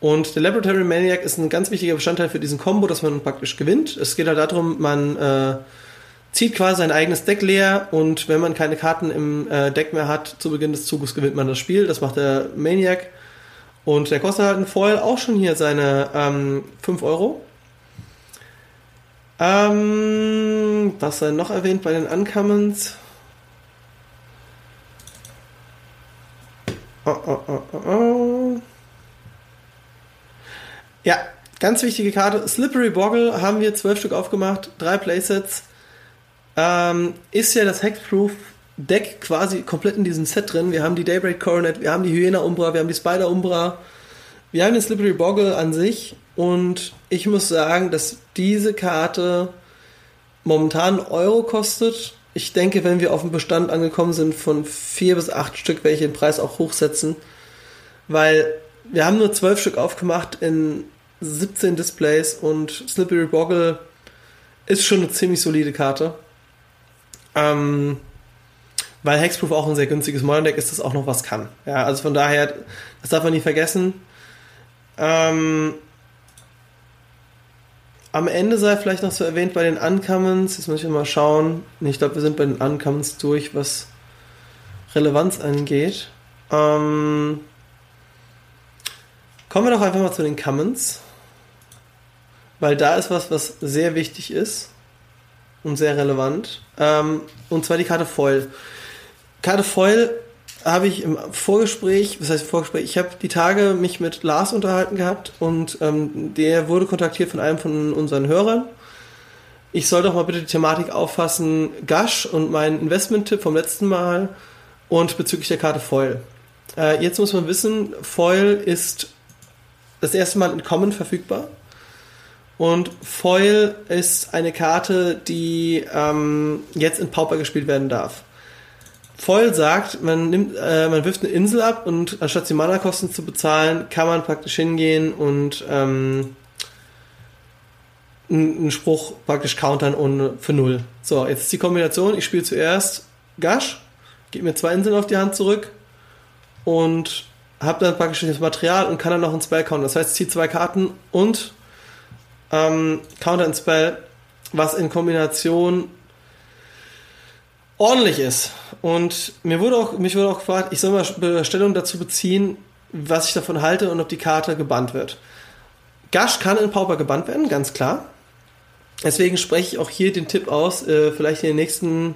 Und der Laboratory Maniac ist ein ganz wichtiger Bestandteil für diesen Combo, dass man praktisch gewinnt. Es geht halt darum, man äh, zieht quasi sein eigenes Deck leer und wenn man keine Karten im äh, Deck mehr hat, zu Beginn des Zuges gewinnt man das Spiel. Das macht der Maniac. Und der kostet halt ein Foil auch schon hier seine ähm, 5 Euro. Ähm, was sei noch erwähnt bei den Uncommons? Oh, oh, oh, ja, ganz wichtige Karte. Slippery Boggle haben wir zwölf Stück aufgemacht, drei Playsets. Ähm, ist ja das Hexproof Deck quasi komplett in diesem Set drin. Wir haben die Daybreak Coronet, wir haben die Hyena Umbra, wir haben die Spider Umbra, wir haben den Slippery Boggle an sich und ich muss sagen, dass diese Karte momentan Euro kostet. Ich denke, wenn wir auf dem Bestand angekommen sind von vier bis acht Stück, werde ich den Preis auch hochsetzen, weil wir haben nur zwölf Stück aufgemacht in 17 Displays und Slippery Boggle ist schon eine ziemlich solide Karte. Ähm, weil Hexproof auch ein sehr günstiges Modern Deck ist, das auch noch was kann. Ja, also von daher, das darf man nie vergessen. Ähm, am Ende sei vielleicht noch so erwähnt bei den Uncommons, jetzt muss ich mal schauen. Ich glaube, wir sind bei den Uncommons durch, was Relevanz angeht. Ähm, kommen wir doch einfach mal zu den Commons. Weil da ist was, was sehr wichtig ist und sehr relevant. Ähm, und zwar die Karte Foil. Karte Foil habe ich im Vorgespräch, was heißt Vorgespräch, ich habe die Tage mich mit Lars unterhalten gehabt und ähm, der wurde kontaktiert von einem von unseren Hörern. Ich soll doch mal bitte die Thematik auffassen, Gash und mein Investment-Tipp vom letzten Mal und bezüglich der Karte Foil. Äh, jetzt muss man wissen, Foil ist das erste Mal in Common verfügbar. Und Foil ist eine Karte, die ähm, jetzt in Pauper gespielt werden darf. Foil sagt, man nimmt, äh, man wirft eine Insel ab und anstatt die Mana-Kosten zu bezahlen, kann man praktisch hingehen und ähm, einen Spruch praktisch countern ohne, für null. So, jetzt ist die Kombination, ich spiele zuerst Gash, gebe mir zwei Inseln auf die Hand zurück und habe dann praktisch das Material und kann dann noch ein Spell countern. Das heißt, ziehe zwei Karten und ähm, Counter ein Spell, was in Kombination ordentlich ist. Und mir wurde auch, mich wurde auch gefragt, ich soll mal Stellung dazu beziehen, was ich davon halte und ob die Karte gebannt wird. Gash kann in Pauper gebannt werden, ganz klar. Deswegen spreche ich auch hier den Tipp aus, äh, vielleicht in den nächsten.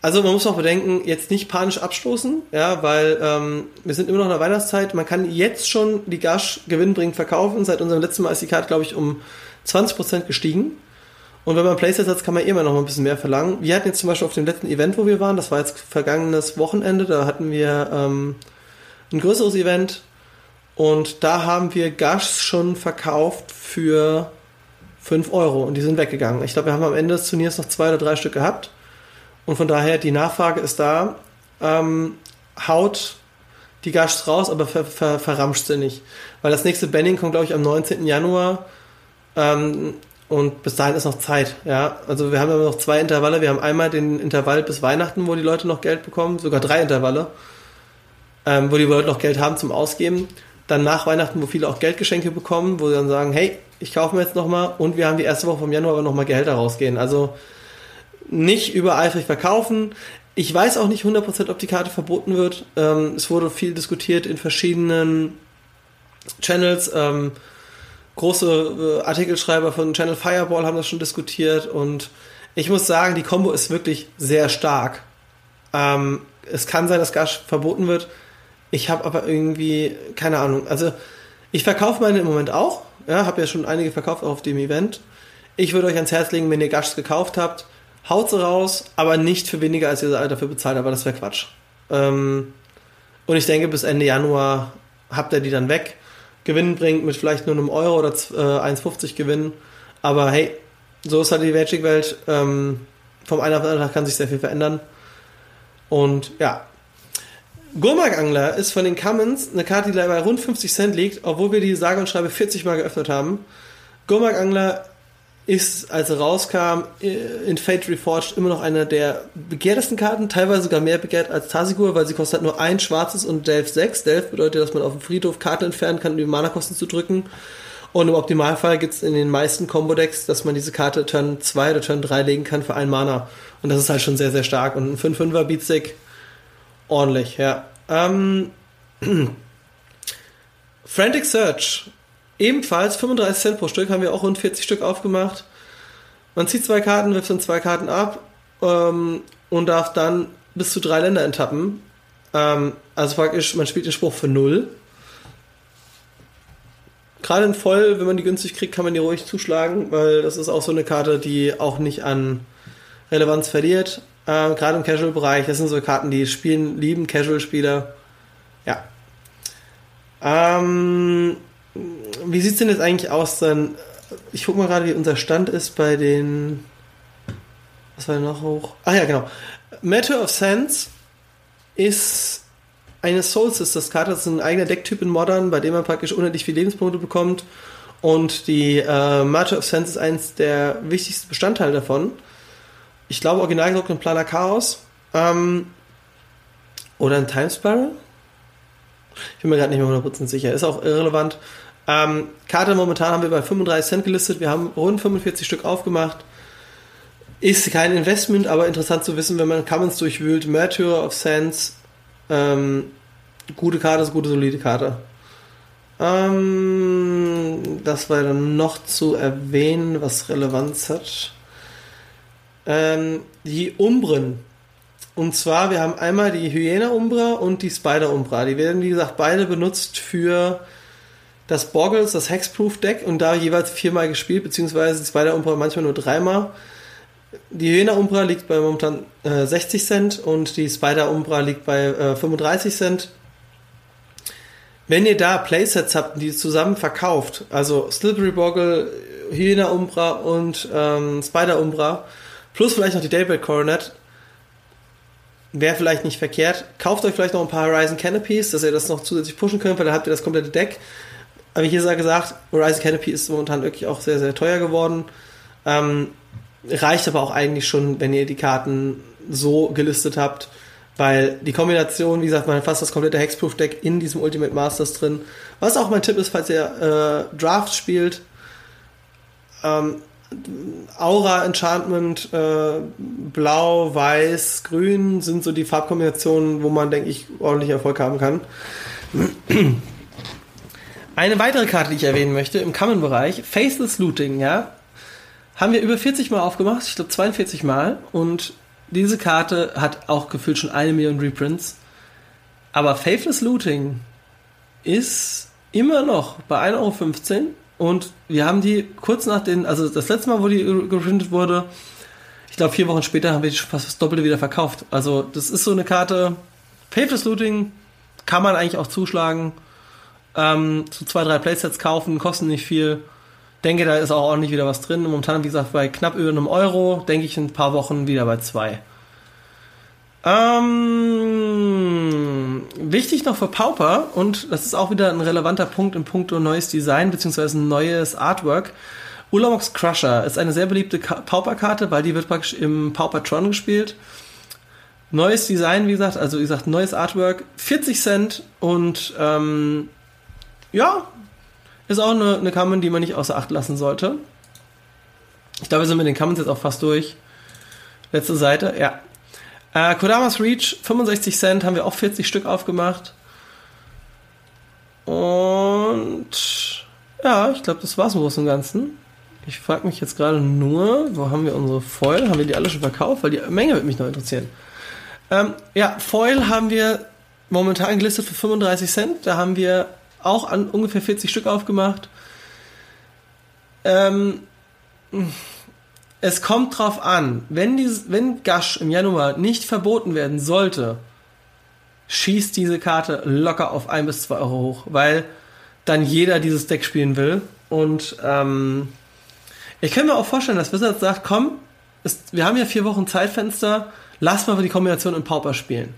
Also man muss auch bedenken, jetzt nicht panisch abstoßen, ja, weil ähm, wir sind immer noch in der Weihnachtszeit. Man kann jetzt schon die Gash gewinnbringend verkaufen. Seit unserem letzten Mal ist die Karte, glaube ich, um 20% gestiegen. Und wenn man Playsets hat, kann man immer noch mal ein bisschen mehr verlangen. Wir hatten jetzt zum Beispiel auf dem letzten Event, wo wir waren, das war jetzt vergangenes Wochenende, da hatten wir ähm, ein größeres Event und da haben wir Gash schon verkauft für 5 Euro und die sind weggegangen. Ich glaube, wir haben am Ende des Turniers noch zwei oder drei Stück gehabt und von daher die Nachfrage ist da. Ähm, haut die Gashs raus, aber ver, ver, verramscht sie nicht. Weil das nächste Banning kommt, glaube ich, am 19. Januar. Ähm, und bis dahin ist noch Zeit, ja. Also wir haben aber noch zwei Intervalle. Wir haben einmal den Intervall bis Weihnachten, wo die Leute noch Geld bekommen, sogar drei Intervalle, ähm, wo die Leute noch Geld haben zum Ausgeben. Dann nach Weihnachten, wo viele auch Geldgeschenke bekommen, wo sie dann sagen, hey, ich kaufe mir jetzt nochmal. Und wir haben die erste Woche vom Januar aber nochmal Gehälter rausgehen. Also nicht übereifrig verkaufen. Ich weiß auch nicht 100%, ob die Karte verboten wird. Ähm, es wurde viel diskutiert in verschiedenen Channels. Ähm, große äh, Artikelschreiber von Channel Fireball haben das schon diskutiert und ich muss sagen, die Combo ist wirklich sehr stark. Ähm, es kann sein, dass Gash verboten wird. Ich habe aber irgendwie keine Ahnung. Also ich verkaufe meine im Moment auch. Ja, habe ja schon einige verkauft auf dem Event. Ich würde euch ans Herz legen, wenn ihr Gashs gekauft habt, haut sie raus, aber nicht für weniger, als ihr dafür bezahlt. Aber das wäre Quatsch. Ähm, und ich denke, bis Ende Januar habt ihr die dann weg. Gewinn bringt mit vielleicht nur einem Euro oder äh, 1,50 Gewinn. Aber hey, so ist halt die Magic-Welt. Ähm, vom einen auf den anderen kann sich sehr viel verändern. Und ja. Gurmak-Angler ist von den Commons eine Karte, die bei rund 50 Cent liegt, obwohl wir die sage und schreibe 40 Mal geöffnet haben. Gurmak-Angler ist, als er rauskam, in Fate Reforged immer noch eine der begehrtesten Karten, teilweise sogar mehr begehrt als Tasigur, weil sie kostet halt nur ein schwarzes und Delph 6. Delph bedeutet, dass man auf dem Friedhof Karten entfernen kann, um die Mana-Kosten zu drücken. Und im Optimalfall gibt es in den meisten Combo-Decks, dass man diese Karte Turn 2 oder Turn 3 legen kann für ein Mana. Und das ist halt schon sehr, sehr stark. Und ein 5-5er Beatstick ordentlich, ja. Ähm, <clears throat> Frantic Search Ebenfalls 35 Cent pro Stück, haben wir auch rund 40 Stück aufgemacht. Man zieht zwei Karten, wirft dann zwei Karten ab ähm, und darf dann bis zu drei Länder enttappen. Ähm, also praktisch, man spielt den Spruch für null. gerade in voll, wenn man die günstig kriegt, kann man die ruhig zuschlagen, weil das ist auch so eine Karte, die auch nicht an Relevanz verliert. Äh, gerade im Casual-Bereich, das sind so Karten, die spielen, lieben Casual-Spieler. Ja. Ähm, wie sieht's denn jetzt eigentlich aus dann? Ich guck mal gerade, wie unser Stand ist bei den. Was war denn noch hoch? Ach ja, genau. Matter of Sense ist eine Soul Sisters Karte. Das ist ein eigener Decktyp in Modern, bei dem man praktisch unendlich viele Lebenspunkte bekommt. Und die äh, Matter of Sense ist eins der wichtigsten Bestandteile davon. Ich glaube, original gesagt ein Planer Chaos. Ähm, oder ein Time Spiral. Ich bin mir gerade nicht mehr 100% sicher. Ist auch irrelevant. Ähm, Karte momentan haben wir bei 35 Cent gelistet. Wir haben rund 45 Stück aufgemacht. Ist kein Investment, aber interessant zu wissen, wenn man Commons durchwühlt. Murderer of Sands. Ähm, gute Karte ist gute, solide Karte. Ähm, das war dann noch zu erwähnen, was Relevanz hat. Ähm, die Umbren. Und zwar, wir haben einmal die Hyena Umbra und die Spider Umbra. Die werden, wie gesagt, beide benutzt für das Boggles, das Hexproof Deck und da jeweils viermal gespielt, beziehungsweise die Spider Umbra manchmal nur dreimal. Die Hyena Umbra liegt bei momentan äh, 60 Cent und die Spider Umbra liegt bei äh, 35 Cent. Wenn ihr da Playsets habt, die zusammen verkauft, also Slippery Boggle, Hyena Umbra und ähm, Spider Umbra, plus vielleicht noch die Daybreak Coronet, wäre vielleicht nicht verkehrt. Kauft euch vielleicht noch ein paar Horizon Canopies, dass ihr das noch zusätzlich pushen könnt, weil dann habt ihr das komplette Deck. Aber hier sei gesagt, Horizon Canopy ist momentan wirklich auch sehr, sehr teuer geworden. Ähm, reicht aber auch eigentlich schon, wenn ihr die Karten so gelistet habt, weil die Kombination, wie gesagt, man hat fast das komplette Hexproof-Deck in diesem Ultimate Masters drin. Was auch mein Tipp ist, falls ihr äh, Draft spielt, ähm, Aura Enchantment, äh, Blau, Weiß, Grün sind so die Farbkombinationen, wo man, denke ich, ordentlich Erfolg haben kann. Eine weitere Karte, die ich erwähnen möchte, im Common-Bereich, Faceless Looting, ja. Haben wir über 40 Mal aufgemacht, ich glaube 42 Mal. Und diese Karte hat auch gefühlt schon eine Million Reprints. Aber Faithless Looting ist immer noch bei 1,15 Euro. Und wir haben die kurz nach den, also das letzte Mal, wo die geprintet wurde, ich glaube vier Wochen später haben wir die fast das Doppelte wieder verkauft. Also das ist so eine Karte, Faithless Looting kann man eigentlich auch zuschlagen. Ähm, so zwei, drei Playsets kaufen, kosten nicht viel. Denke, da ist auch ordentlich wieder was drin. Momentan, wie gesagt, bei knapp über einem Euro. Denke ich in ein paar Wochen wieder bei zwei. Ähm, wichtig noch für Pauper, und das ist auch wieder ein relevanter Punkt im Punkto neues Design bzw. neues Artwork. Ulamox Crusher ist eine sehr beliebte Pauper-Karte, weil die wird praktisch im Paupertron gespielt. Neues Design, wie gesagt, also wie gesagt, neues Artwork, 40 Cent und ähm, ja, ist auch eine, eine Common, die man nicht außer Acht lassen sollte. Ich glaube, wir sind mit den Commons jetzt auch fast durch. Letzte Seite, ja. Äh, Kodamas Reach, 65 Cent, haben wir auch 40 Stück aufgemacht. Und ja, ich glaube, das war's im Großen und Ganzen. Ich frage mich jetzt gerade nur, wo haben wir unsere Foil? Haben wir die alle schon verkauft? Weil die Menge würde mich noch interessieren. Ähm, ja, Foil haben wir momentan gelistet für 35 Cent. Da haben wir auch an ungefähr 40 Stück aufgemacht. Ähm, es kommt drauf an, wenn, dieses, wenn Gash im Januar nicht verboten werden sollte, schießt diese Karte locker auf 1 bis 2 Euro hoch, weil dann jeder dieses Deck spielen will. Und ähm, ich kann mir auch vorstellen, dass Wizards sagt, komm, ist, wir haben ja vier Wochen Zeitfenster, lass mal die Kombination in Pauper spielen.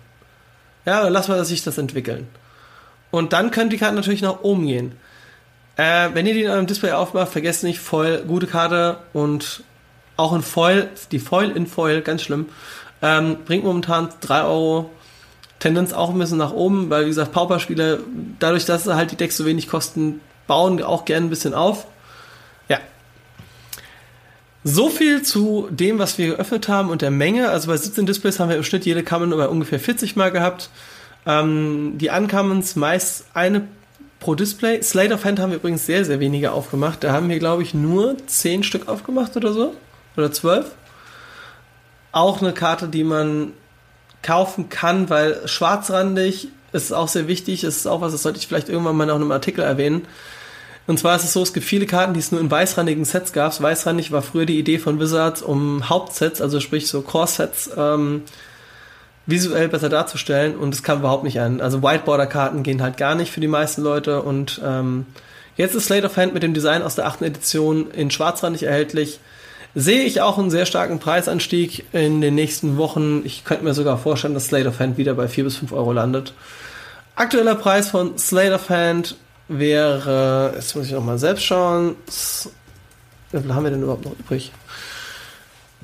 Ja, dann lass mal sich das entwickeln. Und dann können die Karten natürlich nach oben gehen. Äh, wenn ihr die in eurem Display aufmacht, vergesst nicht, Foil, gute Karte und auch in Foil, die Foil in Foil, ganz schlimm, ähm, bringt momentan 3 Euro. Tendenz auch ein bisschen nach oben, weil wie gesagt, Pauper-Spieler, dadurch, dass halt die Decks so wenig kosten, bauen auch gerne ein bisschen auf. Ja. So viel zu dem, was wir geöffnet haben und der Menge. Also bei 17 Displays haben wir im Schnitt jede Kammer über ungefähr 40 Mal gehabt. Ähm, die Uncommons meist eine pro Display. Slate of Hand haben wir übrigens sehr, sehr wenige aufgemacht. Da haben wir, glaube ich, nur 10 Stück aufgemacht oder so. Oder 12. Auch eine Karte, die man kaufen kann, weil schwarzrandig ist auch sehr wichtig. Das ist auch was, das sollte ich vielleicht irgendwann mal noch in einem Artikel erwähnen. Und zwar ist es so, es gibt viele Karten, die es nur in weißrandigen Sets gab. Weißrandig war früher die Idee von Wizards, um Hauptsets, also sprich so Core-Sets, ähm, visuell besser darzustellen und es kam überhaupt nicht an. Also Whiteboarder-Karten gehen halt gar nicht für die meisten Leute und ähm, jetzt ist Slate of Hand mit dem Design aus der achten Edition in schwarzrandig erhältlich. Sehe ich auch einen sehr starken Preisanstieg in den nächsten Wochen. Ich könnte mir sogar vorstellen, dass Slate of Hand wieder bei 4 bis 5 Euro landet. Aktueller Preis von Slate of Hand wäre, jetzt muss ich nochmal selbst schauen, wie viel haben wir denn überhaupt noch übrig?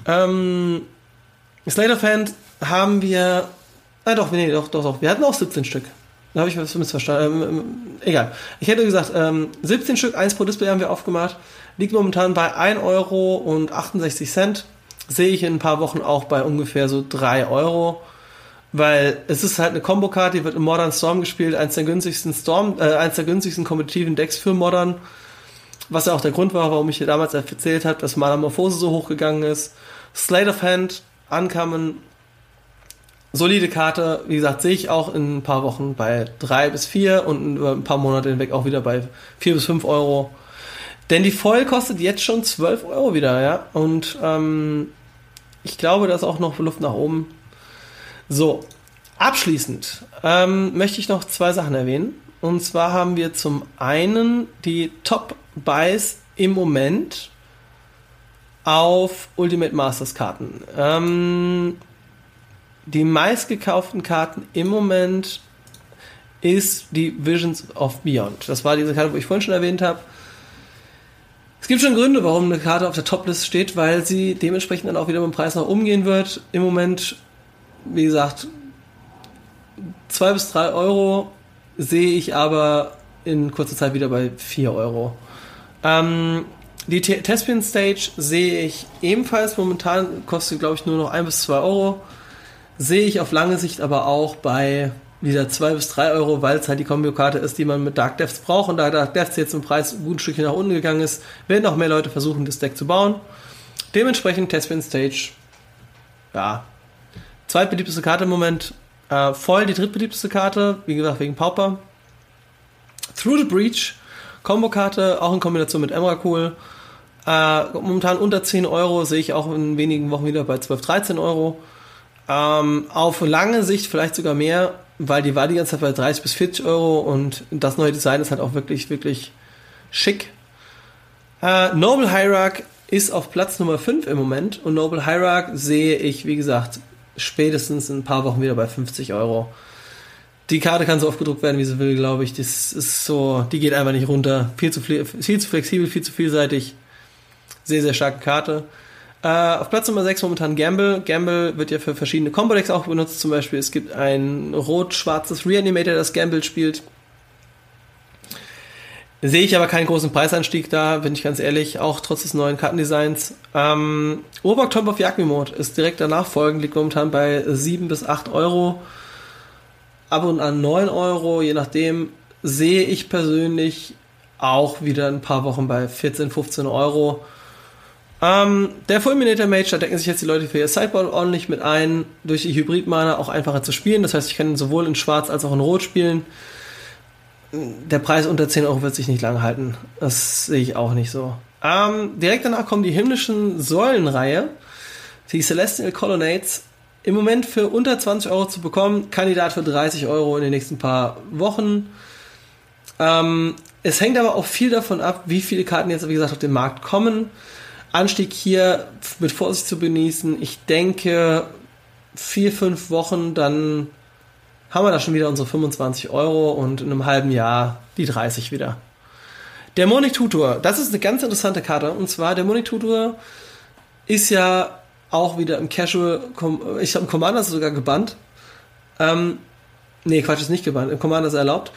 Ähm, Slate of Hand haben wir, ah doch, nee, doch, doch, doch, wir hatten auch 17 Stück. Da habe ich was missverstanden. Ähm, ähm, egal. Ich hätte gesagt, ähm, 17 Stück, eins pro Display haben wir aufgemacht. Liegt momentan bei 1 Euro und 68 Cent. Sehe ich in ein paar Wochen auch bei ungefähr so 3 Euro. Weil es ist halt eine Combo-Karte, die wird im Modern Storm gespielt, eins der günstigsten Storm, äh, eins der günstigsten kompetitiven Decks für Modern. Was ja auch der Grund war, warum ich dir damals erzählt habe, dass Metamorphose so hochgegangen ist. Slate of Hand, Ankamen, solide Karte. Wie gesagt, sehe ich auch in ein paar Wochen bei drei bis vier und über ein paar Monate hinweg auch wieder bei vier bis fünf Euro. Denn die Foil kostet jetzt schon 12 Euro wieder, ja. Und ähm, ich glaube, da ist auch noch Luft nach oben. So, abschließend ähm, möchte ich noch zwei Sachen erwähnen. Und zwar haben wir zum einen die Top-Buys im Moment auf Ultimate Masters Karten. Ähm, die meistgekauften Karten im Moment ist die Visions of Beyond. Das war diese Karte, wo ich vorhin schon erwähnt habe. Es gibt schon Gründe, warum eine Karte auf der Toplist steht, weil sie dementsprechend dann auch wieder mit dem Preis nach umgehen wird. Im Moment wie gesagt, zwei bis drei Euro sehe ich aber in kurzer Zeit wieder bei vier Euro. Ähm, die Tespian Stage sehe ich ebenfalls momentan, kostet glaube ich nur noch ein bis zwei Euro. Sehe ich auf lange Sicht aber auch bei wieder zwei bis drei Euro, weil es halt die Kombio-Karte ist, die man mit Dark Depths braucht. Und da Dark Depths jetzt im Preis ein gutes Stückchen nach unten gegangen ist, werden auch mehr Leute versuchen, das Deck zu bauen. Dementsprechend Tespian Stage, ja, Zweitbeliebteste Karte im Moment. Äh, voll die drittbeliebteste Karte, wie gesagt, wegen Pauper. Through the Breach, Combo-Karte, auch in Kombination mit Emrakul. Äh, momentan unter 10 Euro, sehe ich auch in wenigen Wochen wieder bei 12, 13 Euro. Ähm, auf lange Sicht vielleicht sogar mehr, weil die war die ganze Zeit bei 30 bis 40 Euro und das neue Design ist halt auch wirklich, wirklich schick. Äh, Noble Hierarch ist auf Platz Nummer 5 im Moment und Noble Hierarch sehe ich, wie gesagt, spätestens in ein paar Wochen wieder bei 50 Euro. Die Karte kann so oft gedruckt werden, wie sie will, glaube ich. Das ist so, die geht einfach nicht runter. Viel zu, viel zu flexibel, viel zu vielseitig. Sehr, sehr starke Karte. Äh, auf Platz Nummer 6 momentan Gamble. Gamble wird ja für verschiedene Combo-Decks auch benutzt. Zum Beispiel, es gibt ein rot-schwarzes Reanimator, das Gamble spielt. Sehe ich aber keinen großen Preisanstieg da, bin ich ganz ehrlich, auch trotz des neuen Kartendesigns. Ähm, Urborg Tomb of Yakimot ist direkt danach folgend, liegt momentan bei 7 bis 8 Euro. Ab und an 9 Euro, je nachdem, sehe ich persönlich auch wieder ein paar Wochen bei 14, 15 Euro. Ähm, der Fulminator Mage, da decken sich jetzt die Leute für ihr Sideboard ordentlich mit ein, durch die Hybrid-Mana auch einfacher zu spielen. Das heißt, ich kann sowohl in Schwarz als auch in Rot spielen der Preis unter 10 Euro wird sich nicht lange halten. Das sehe ich auch nicht so. Ähm, direkt danach kommen die himmlischen Säulenreihe. Die Celestial Colonnades. Im Moment für unter 20 Euro zu bekommen. Kandidat für 30 Euro in den nächsten paar Wochen. Ähm, es hängt aber auch viel davon ab, wie viele Karten jetzt, wie gesagt, auf den Markt kommen. Anstieg hier mit Vorsicht zu genießen. Ich denke, vier, fünf Wochen, dann haben wir da schon wieder unsere 25 Euro und in einem halben Jahr die 30 wieder. Der Monic Tutor, das ist eine ganz interessante Karte. Und zwar, der Monic Tutor ist ja auch wieder im Casual, ich habe im Commander sogar gebannt. Ähm, nee, Quatsch, ist nicht gebannt. Im Commander ist erlaubt.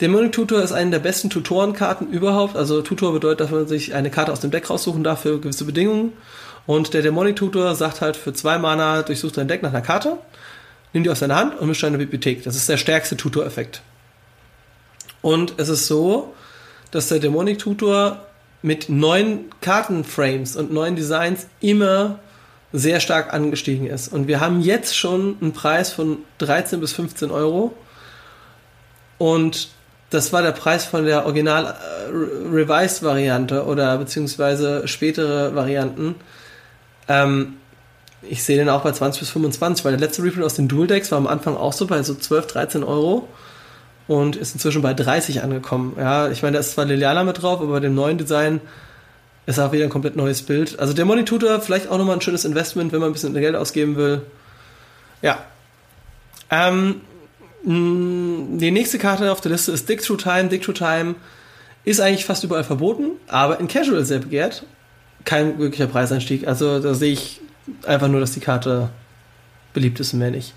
Der Monic Tutor ist eine der besten Tutorenkarten überhaupt. Also Tutor bedeutet, dass man sich eine Karte aus dem Deck raussuchen darf für gewisse Bedingungen. Und der Demonic Tutor sagt halt für zwei Mana durchsucht dein Deck nach einer Karte nimm die aus deiner Hand und misch deine Bibliothek. Das ist der stärkste Tutor-Effekt. Und es ist so, dass der Demonic Tutor mit neuen Kartenframes und neuen Designs immer sehr stark angestiegen ist. Und wir haben jetzt schon einen Preis von 13 bis 15 Euro. Und das war der Preis von der Original äh, Revised Variante oder beziehungsweise spätere Varianten. Ähm, ich sehe den auch bei 20 bis 25, weil der letzte Reprint aus den Dual Decks war am Anfang auch so bei so 12, 13 Euro und ist inzwischen bei 30 angekommen. Ja, ich meine, da ist zwar Liliana mit drauf, aber bei dem neuen Design ist auch wieder ein komplett neues Bild. Also der Monitor vielleicht auch nochmal ein schönes Investment, wenn man ein bisschen Geld ausgeben will. Ja. Ähm, die nächste Karte auf der Liste ist Dick Through Time. Dick Through Time ist eigentlich fast überall verboten, aber in Casual sehr begehrt. Kein wirklicher Preisanstieg. Also da sehe ich einfach nur, dass die Karte beliebt ist und mehr nicht.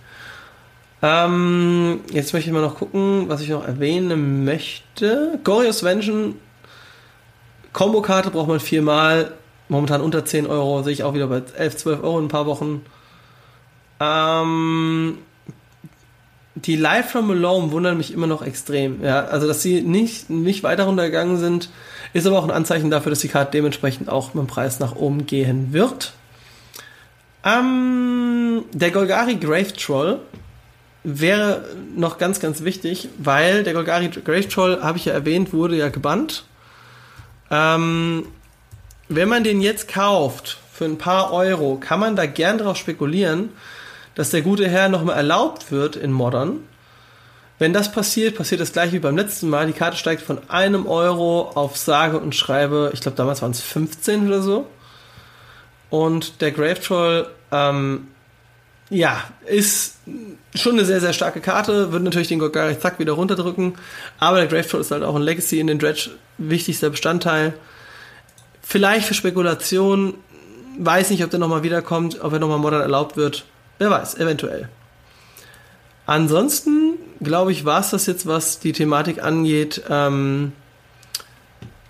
Ähm, jetzt möchte ich mal noch gucken, was ich noch erwähnen möchte. Gorios Vengeance Combo-Karte braucht man viermal. Momentan unter 10 Euro, sehe ich auch wieder bei 11, 12 Euro in ein paar Wochen. Ähm, die Live from Alone wundern mich immer noch extrem. Ja, also, dass sie nicht, nicht weiter runtergegangen sind, ist aber auch ein Anzeichen dafür, dass die Karte dementsprechend auch mit dem Preis nach oben gehen wird. Ähm, der Golgari Grave Troll wäre noch ganz, ganz wichtig, weil der Golgari Grave Troll, habe ich ja erwähnt, wurde ja gebannt. Ähm, wenn man den jetzt kauft für ein paar Euro, kann man da gern drauf spekulieren, dass der gute Herr nochmal erlaubt wird in Modern. Wenn das passiert, passiert das gleiche wie beim letzten Mal. Die Karte steigt von einem Euro auf sage und schreibe, ich glaube damals waren es 15 oder so. Und der Grave Troll, ähm, ja, ist schon eine sehr, sehr starke Karte, wird natürlich den Golgari zack wieder runterdrücken, aber der Grave Troll ist halt auch ein Legacy in den Dredge wichtigster Bestandteil. Vielleicht für Spekulation, weiß nicht, ob der nochmal wiederkommt, ob er nochmal modern erlaubt wird, wer weiß, eventuell. Ansonsten, glaube ich, war es das jetzt, was die Thematik angeht. Ähm,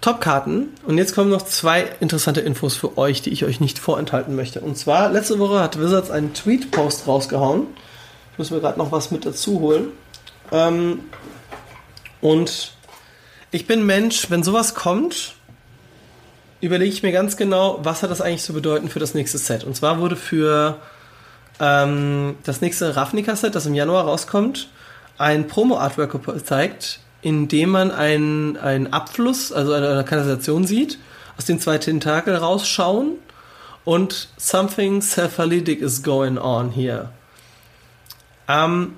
Top-Karten. Und jetzt kommen noch zwei interessante Infos für euch, die ich euch nicht vorenthalten möchte. Und zwar, letzte Woche hat Wizards einen Tweet-Post rausgehauen. Ich muss mir gerade noch was mit dazu holen. Ähm, und ich bin Mensch, wenn sowas kommt, überlege ich mir ganz genau, was hat das eigentlich zu bedeuten für das nächste Set. Und zwar wurde für ähm, das nächste Ravnica-Set, das im Januar rauskommt, ein Promo-Artwork gezeigt, indem man einen, Abfluss, also eine, eine Kanalisation sieht, aus den zwei Tentakel rausschauen und something cephalitic is going on here. Ähm,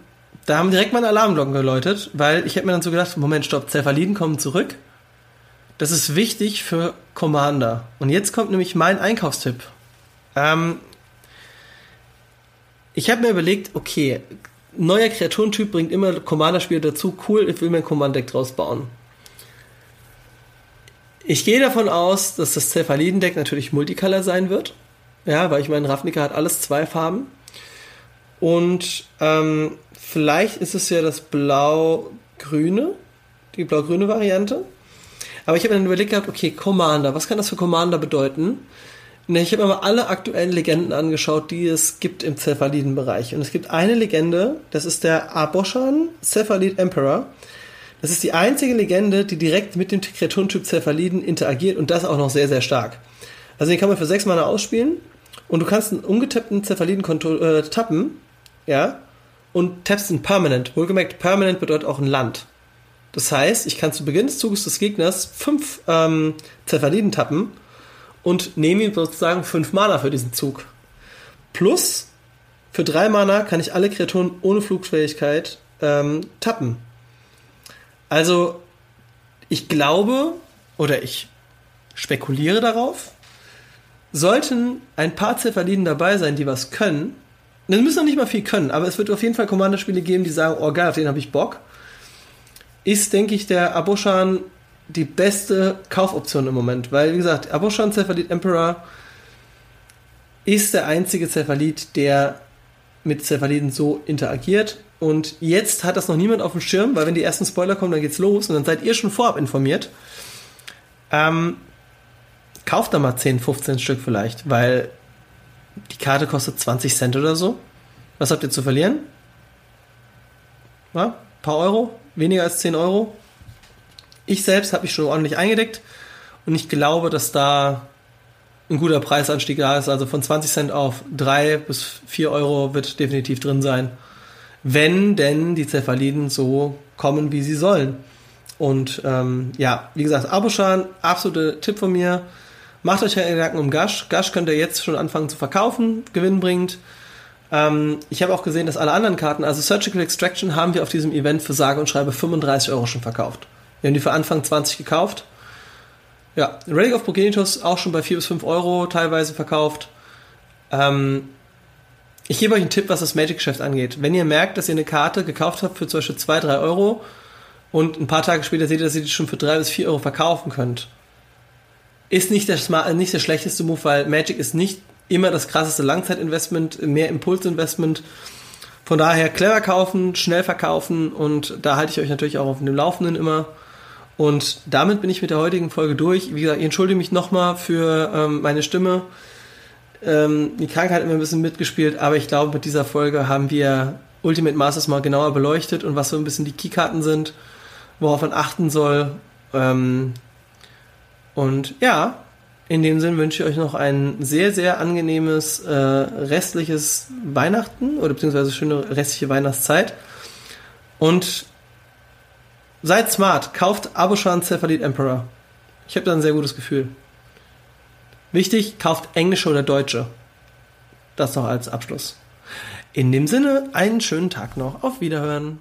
da haben direkt meine Alarmglocken geläutet, weil ich hätte mir dann so gedacht, Moment, stopp, Cephaliden kommen zurück. Das ist wichtig für Commander. Und jetzt kommt nämlich mein Einkaufstipp. Ähm, ich habe mir überlegt, okay, neuer Kreaturentyp bringt immer Commander-Spieler dazu. Cool, ich will mir ein Command-Deck draus bauen. Ich gehe davon aus, dass das Cephaliden-Deck natürlich Multicolor sein wird. Ja, weil ich meine, Ravnica hat alles zwei Farben. Und ähm, vielleicht ist es ja das Blau-Grüne, die blau-grüne Variante. Aber ich habe dann überlegt gehabt, okay, Commander, was kann das für Commander bedeuten? Ne, ich habe mir mal alle aktuellen Legenden angeschaut, die es gibt im Cephaliden-Bereich. Und es gibt eine Legende, das ist der Aboshan Cephalid Emperor. Das ist die einzige Legende, die direkt mit dem Kreaturtyp Cephaliden interagiert und das auch noch sehr, sehr stark. Also den kann man für sechs Mana ausspielen und du kannst einen ungetappten Cephaliden äh, tappen, ja, und tappst ihn permanent. Wohlgemerkt, permanent bedeutet auch ein Land. Das heißt, ich kann zu Beginn des Zuges des Gegners fünf ähm, Cephaliden tappen und nehme ihm sozusagen 5 Mana für diesen Zug. Plus, für 3 Mana kann ich alle Kreaturen ohne Flugfähigkeit ähm, tappen. Also, ich glaube, oder ich spekuliere darauf, sollten ein paar Cephaliden dabei sein, die was können, dann müssen noch nicht mal viel können, aber es wird auf jeden Fall Commander-Spiele geben, die sagen, oh geil, auf den habe ich Bock. Ist, denke ich, der Aboshan die beste Kaufoption im Moment, weil, wie gesagt, Aboshan Cephalid Emperor ist der einzige Cephalid, der mit Cephaliden so interagiert. Und jetzt hat das noch niemand auf dem Schirm, weil wenn die ersten Spoiler kommen, dann geht's los und dann seid ihr schon vorab informiert. Ähm, kauft da mal 10, 15 Stück vielleicht, weil die Karte kostet 20 Cent oder so. Was habt ihr zu verlieren? Ja, paar Euro? Weniger als 10 Euro? Ich selbst habe mich schon ordentlich eingedeckt und ich glaube, dass da ein guter Preisanstieg da ist. Also von 20 Cent auf 3 bis 4 Euro wird definitiv drin sein. Wenn denn die Cephaliden so kommen, wie sie sollen. Und ähm, ja, wie gesagt, Aboshan, absolute Tipp von mir. Macht euch keine Gedanken um Gash. Gash könnt ihr jetzt schon anfangen zu verkaufen, gewinnbringend. Ähm, ich habe auch gesehen, dass alle anderen Karten, also Surgical Extraction, haben wir auf diesem Event für sage und schreibe 35 Euro schon verkauft. Wir haben die für Anfang 20 gekauft. Ja, Relic of Progenitus auch schon bei 4 bis 5 Euro teilweise verkauft. Ähm, ich gebe euch einen Tipp, was das Magic-Geschäft angeht. Wenn ihr merkt, dass ihr eine Karte gekauft habt für zum Beispiel 2, 3 Euro und ein paar Tage später seht ihr, dass ihr die schon für 3 bis 4 Euro verkaufen könnt, ist nicht der, nicht der schlechteste Move, weil Magic ist nicht immer das krasseste Langzeitinvestment, mehr Impulsinvestment. Von daher clever kaufen, schnell verkaufen und da halte ich euch natürlich auch auf dem Laufenden immer. Und damit bin ich mit der heutigen Folge durch. Wie gesagt, ich entschuldige mich nochmal für ähm, meine Stimme. Ähm, die Krankheit hat immer ein bisschen mitgespielt, aber ich glaube, mit dieser Folge haben wir Ultimate Masters mal genauer beleuchtet und was so ein bisschen die Keykarten sind, worauf man achten soll. Ähm, und ja, in dem Sinn wünsche ich euch noch ein sehr, sehr angenehmes äh, restliches Weihnachten oder beziehungsweise schöne restliche Weihnachtszeit. Und seid smart, kauft Aboshan Cephalid Emperor. Ich habe da ein sehr gutes Gefühl. Wichtig, kauft englische oder deutsche. Das noch als Abschluss. In dem Sinne, einen schönen Tag noch. Auf Wiederhören.